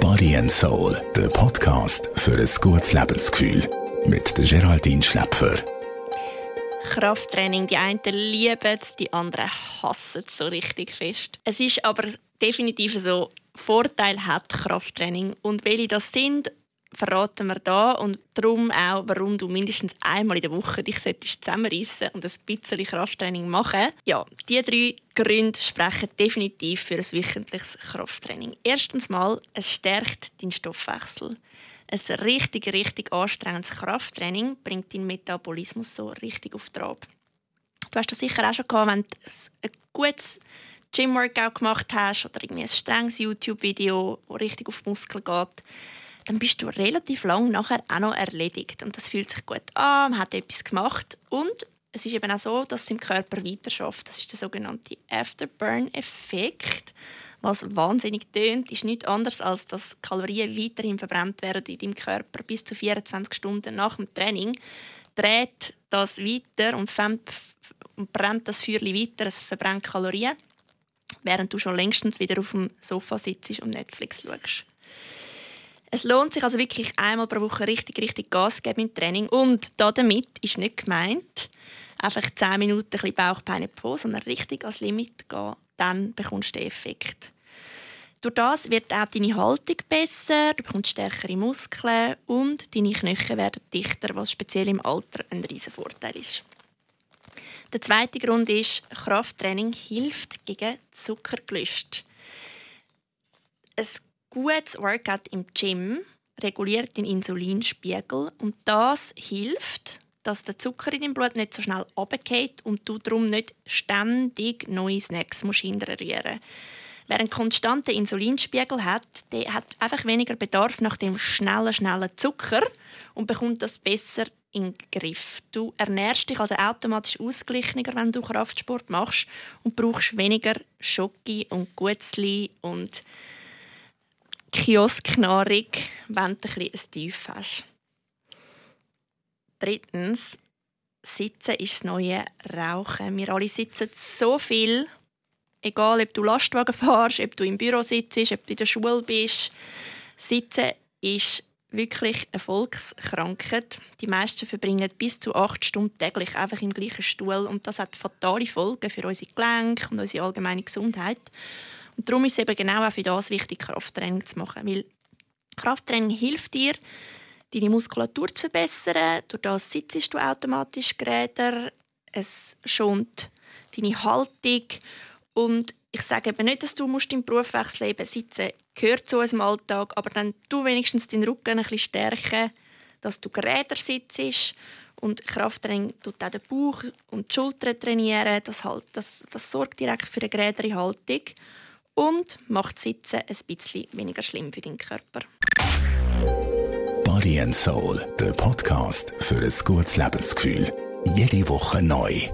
Body and Soul, der Podcast für ein gutes Lebensgefühl. Mit der Geraldine Schläpfer. Krafttraining. Die einen lieben es, die anderen hassen es so richtig fest. Es ist aber definitiv so, Vorteil hat Krafttraining. Und welche das sind, verraten wir da und darum auch, warum du mindestens einmal in der Woche dich zusammenreißen und ein bisschen Krafttraining machen. Ja, die drei Gründe sprechen definitiv für ein wöchentliches Krafttraining. Erstens mal, es stärkt deinen Stoffwechsel. Ein richtig, richtig anstrengendes Krafttraining bringt deinen Metabolismus so richtig auf Trab. Du hast das sicher auch schon gehabt, wenn du ein gutes Gym-Workout gemacht hast oder irgendwie ein strenges YouTube-Video, das richtig auf Muskeln geht dann bist du relativ lang nachher auch noch erledigt. Und das fühlt sich gut an, man hat etwas gemacht. Und es ist eben auch so, dass es im Körper weiter schafft. Das ist der sogenannte Afterburn-Effekt. Was wahnsinnig tönt, ist nichts anderes, als dass Kalorien weiterhin verbrannt werden in deinem Körper bis zu 24 Stunden nach dem Training. Dreht das weiter und, und brennt das Feuer weiter, es verbrennt Kalorien, während du schon längstens wieder auf dem Sofa sitzt und Netflix schaust. Es lohnt sich also wirklich einmal pro Woche richtig, richtig Gas geben im Training. Und damit ist nicht gemeint, einfach 10 Minuten ein bisschen Bauch, Beine, Po, sondern richtig ans Limit gehen. Dann bekommst du den Effekt. Durch das wird auch deine Haltung besser, du bekommst stärkere Muskeln und deine Knochen werden dichter, was speziell im Alter ein riesen Vorteil ist. Der zweite Grund ist, Krafttraining hilft gegen Zuckergelüst. Es gutes Workout im Gym reguliert den Insulinspiegel und das hilft, dass der Zucker in deinem Blut nicht so schnell runtergeht und du darum nicht ständig neue Snacks musst hinterrühren Wer einen konstanten Insulinspiegel hat, der hat einfach weniger Bedarf nach dem schnellen, schnellen Zucker und bekommt das besser in den Griff. Du ernährst dich also automatisch ausgeglichener, wenn du Kraftsport machst und brauchst weniger Schoki und Gutzli und Kiosknahrung, wenn du ein, ein Tief hast. Drittens, Sitzen ist das neue Rauchen. Wir alle sitzen so viel, egal ob du Lastwagen fährst, ob du im Büro sitzt, ob du in der Schule bist. Sitzen ist wirklich eine Volkskrankheit. Die meisten verbringen bis zu acht Stunden täglich einfach im gleichen Stuhl und das hat fatale Folgen für unsere Gelenke und unsere allgemeine Gesundheit. Und darum ist es eben genau auch für das wichtig, Krafttraining zu machen. Weil Krafttraining hilft dir, deine Muskulatur zu verbessern. Durch das sitzt du automatisch geräder. Es schont deine Haltung. Und ich sage eben nicht, dass du musst im Berufswechsel eben sitzen gehört zu unserem Alltag, aber dann du wenigstens deinen Rücken ein bisschen stärken, dass du geräder sitzt und Krafttraining tut auch den Bauch und die Schultern trainieren. Das, halt, das, das sorgt direkt für eine gerädere Haltung und macht Sitzen ein bisschen weniger schlimm für deinen Körper. Body and Soul, der Podcast für ein gutes Lebensgefühl. Jede Woche neu.